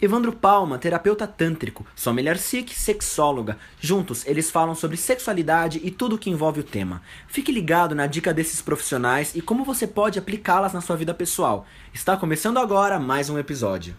Evandro Palma, terapeuta tântrico, Sommelier Sikh, sexóloga. Juntos, eles falam sobre sexualidade e tudo que envolve o tema. Fique ligado na dica desses profissionais e como você pode aplicá-las na sua vida pessoal. Está começando agora mais um episódio.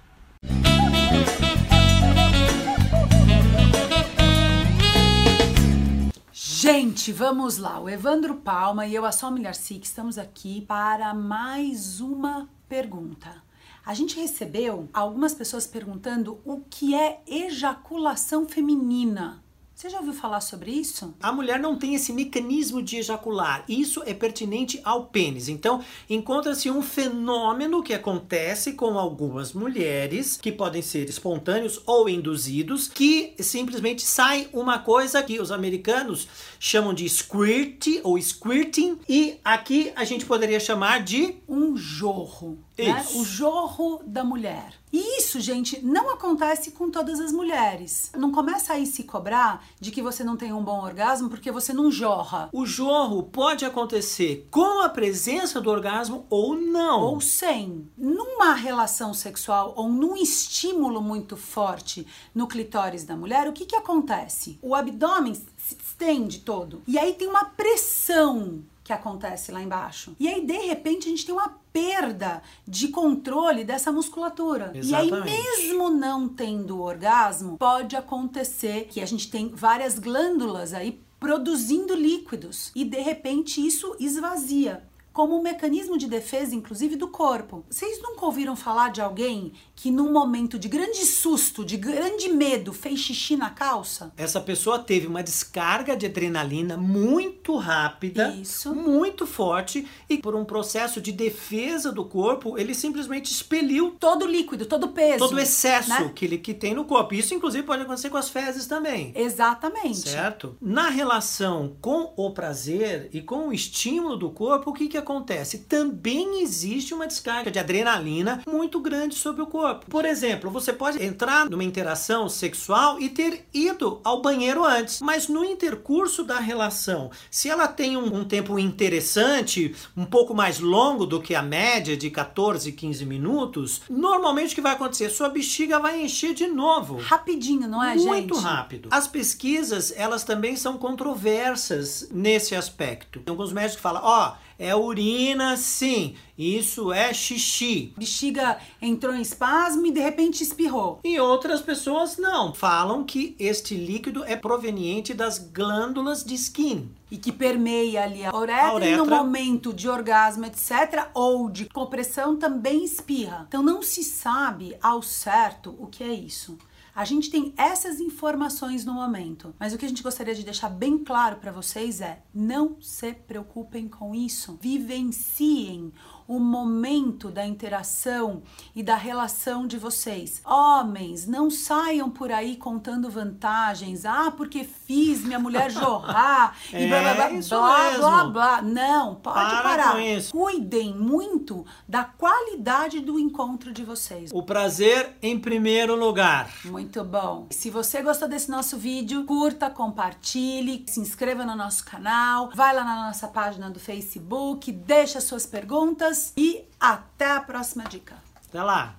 Gente, vamos lá. O Evandro Palma e eu, a Sommelier Sikh, estamos aqui para mais uma pergunta. A gente recebeu algumas pessoas perguntando o que é ejaculação feminina. Você já ouviu falar sobre isso? A mulher não tem esse mecanismo de ejacular. Isso é pertinente ao pênis. Então, encontra-se um fenômeno que acontece com algumas mulheres, que podem ser espontâneos ou induzidos, que simplesmente sai uma coisa que os americanos chamam de squirt ou squirting, e aqui a gente poderia chamar de um jorro. Né? O jorro da mulher. E isso, gente, não acontece com todas as mulheres. Não começa aí se cobrar de que você não tem um bom orgasmo porque você não jorra. O jorro pode acontecer com a presença do orgasmo ou não. Ou sem. Numa relação sexual ou num estímulo muito forte no clitóris da mulher, o que, que acontece? O abdômen se estende todo. E aí tem uma pressão que acontece lá embaixo. E aí, de repente, a gente tem uma perda de controle dessa musculatura. Exatamente. E aí, mesmo não tendo orgasmo, pode acontecer que a gente tem várias glândulas aí produzindo líquidos e de repente isso esvazia como um mecanismo de defesa, inclusive, do corpo. Vocês nunca ouviram falar de alguém que, num momento de grande susto, de grande medo, fez xixi na calça? Essa pessoa teve uma descarga de adrenalina muito rápida, Isso. muito forte, e por um processo de defesa do corpo, ele simplesmente expeliu todo o líquido, todo o peso. todo o excesso né? que ele que tem no corpo. Isso, inclusive, pode acontecer com as fezes também. Exatamente. Certo? Na relação com o prazer e com o estímulo do corpo, o que, que acontece? Também existe uma descarga de adrenalina muito grande sobre o corpo. Por exemplo, você pode entrar numa interação sexual e ter ido ao banheiro antes, mas no intercurso da relação, se ela tem um, um tempo interessante, um pouco mais longo do que a média de 14, 15 minutos, normalmente o que vai acontecer? Sua bexiga vai encher de novo. Rapidinho, não é, gente? Muito rápido. As pesquisas, elas também são controversas nesse aspecto. Tem alguns médicos que falam, ó, é urina sim, isso é xixi. Bexiga entrou em espasmo e de repente espirrou. E outras pessoas não, falam que este líquido é proveniente das glândulas de skin. E que permeia ali a uretra, A uretra. e no momento de orgasmo, etc., ou de compressão, também espirra. Então não se sabe ao certo o que é isso. A gente tem essas informações no momento, mas o que a gente gostaria de deixar bem claro para vocês é: não se preocupem com isso. Vivenciem o momento da interação e da relação de vocês. Homens, não saiam por aí contando vantagens. Ah, porque fiz minha mulher jorrar e blá blá blá É blá, blá blá. Não, pode Para parar. com isso. Cuidem muito da qualidade do encontro de vocês. O prazer em primeiro lugar. Muito bom. Se você gostou desse nosso vídeo, curta, compartilhe, se inscreva no nosso canal, vai lá na nossa página do Facebook, deixa suas perguntas e até a próxima dica. Até lá.